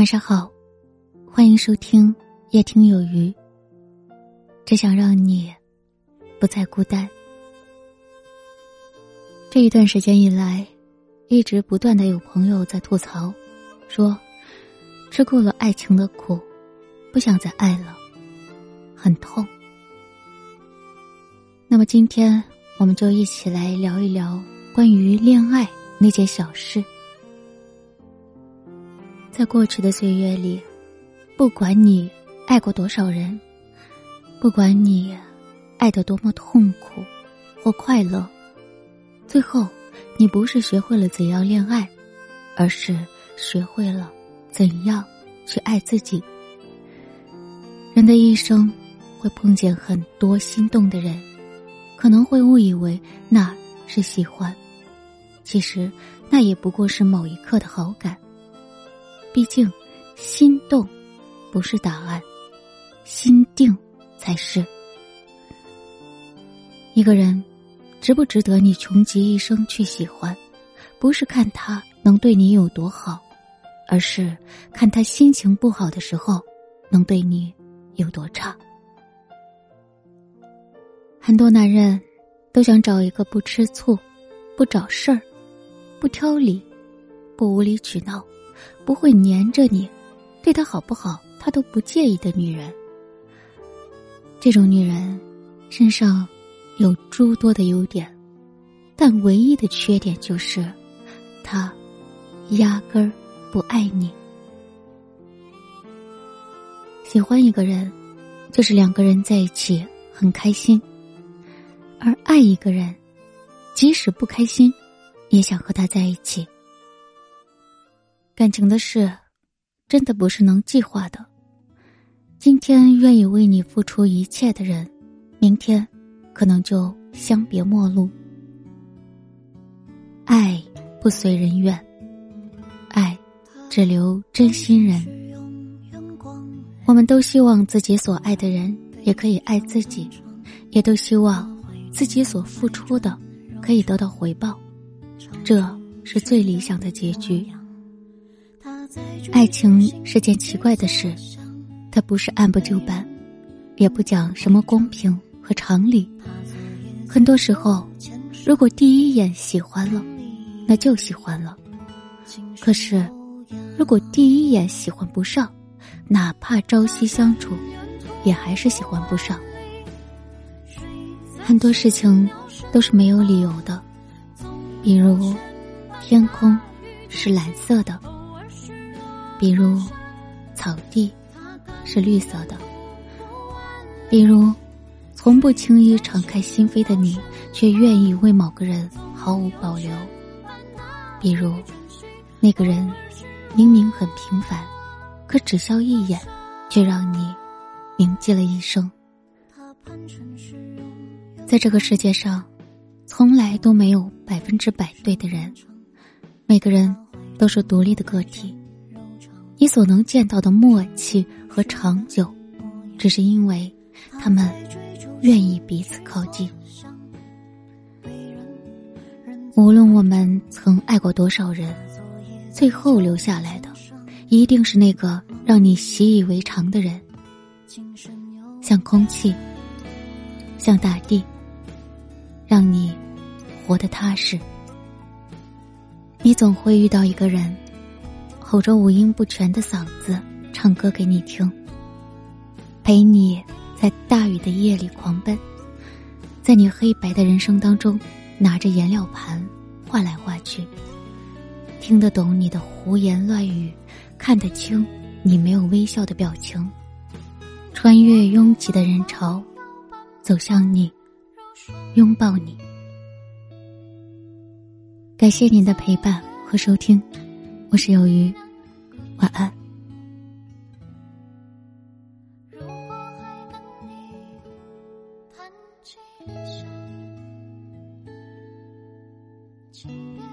晚上好，欢迎收听夜听有余。只想让你不再孤单。这一段时间以来，一直不断的有朋友在吐槽，说吃够了爱情的苦，不想再爱了，很痛。那么今天，我们就一起来聊一聊关于恋爱那件小事。在过去的岁月里，不管你爱过多少人，不管你爱得多么痛苦或快乐，最后你不是学会了怎样恋爱，而是学会了怎样去爱自己。人的一生会碰见很多心动的人，可能会误以为那是喜欢，其实那也不过是某一刻的好感。毕竟，心动不是答案，心定才是。一个人值不值得你穷极一生去喜欢，不是看他能对你有多好，而是看他心情不好的时候能对你有多差。很多男人都想找一个不吃醋、不找事儿、不挑理、不无理取闹。不会黏着你，对他好不好，他都不介意的女人。这种女人身上有诸多的优点，但唯一的缺点就是，她压根儿不爱你。喜欢一个人，就是两个人在一起很开心；而爱一个人，即使不开心，也想和他在一起。感情的事，真的不是能计划的。今天愿意为你付出一切的人，明天可能就相别陌路。爱不随人愿，爱只留真心人。我们都希望自己所爱的人也可以爱自己，也都希望自己所付出的可以得到回报，这是最理想的结局。爱情是件奇怪的事，它不是按部就班，也不讲什么公平和常理。很多时候，如果第一眼喜欢了，那就喜欢了；可是，如果第一眼喜欢不上，哪怕朝夕相处，也还是喜欢不上。很多事情都是没有理由的，比如，天空是蓝色的。比如，草地是绿色的；比如，从不轻易敞开心扉的你，却愿意为某个人毫无保留；比如，那个人明明很平凡，可只消一眼，却让你铭记了一生。在这个世界上，从来都没有百分之百对的人，每个人都是独立的个体。你所能见到的默契和长久，只是因为他们愿意彼此靠近。无论我们曾爱过多少人，最后留下来的，一定是那个让你习以为常的人。像空气，像大地，让你活得踏实。你总会遇到一个人。吼着五音不全的嗓子唱歌给你听，陪你在大雨的夜里狂奔，在你黑白的人生当中拿着颜料盘画来画去，听得懂你的胡言乱语，看得清你没有微笑的表情，穿越拥挤的人潮，走向你，拥抱你。感谢您的陪伴和收听。我是有鱼，晚安。如果还等你弹琴声轻便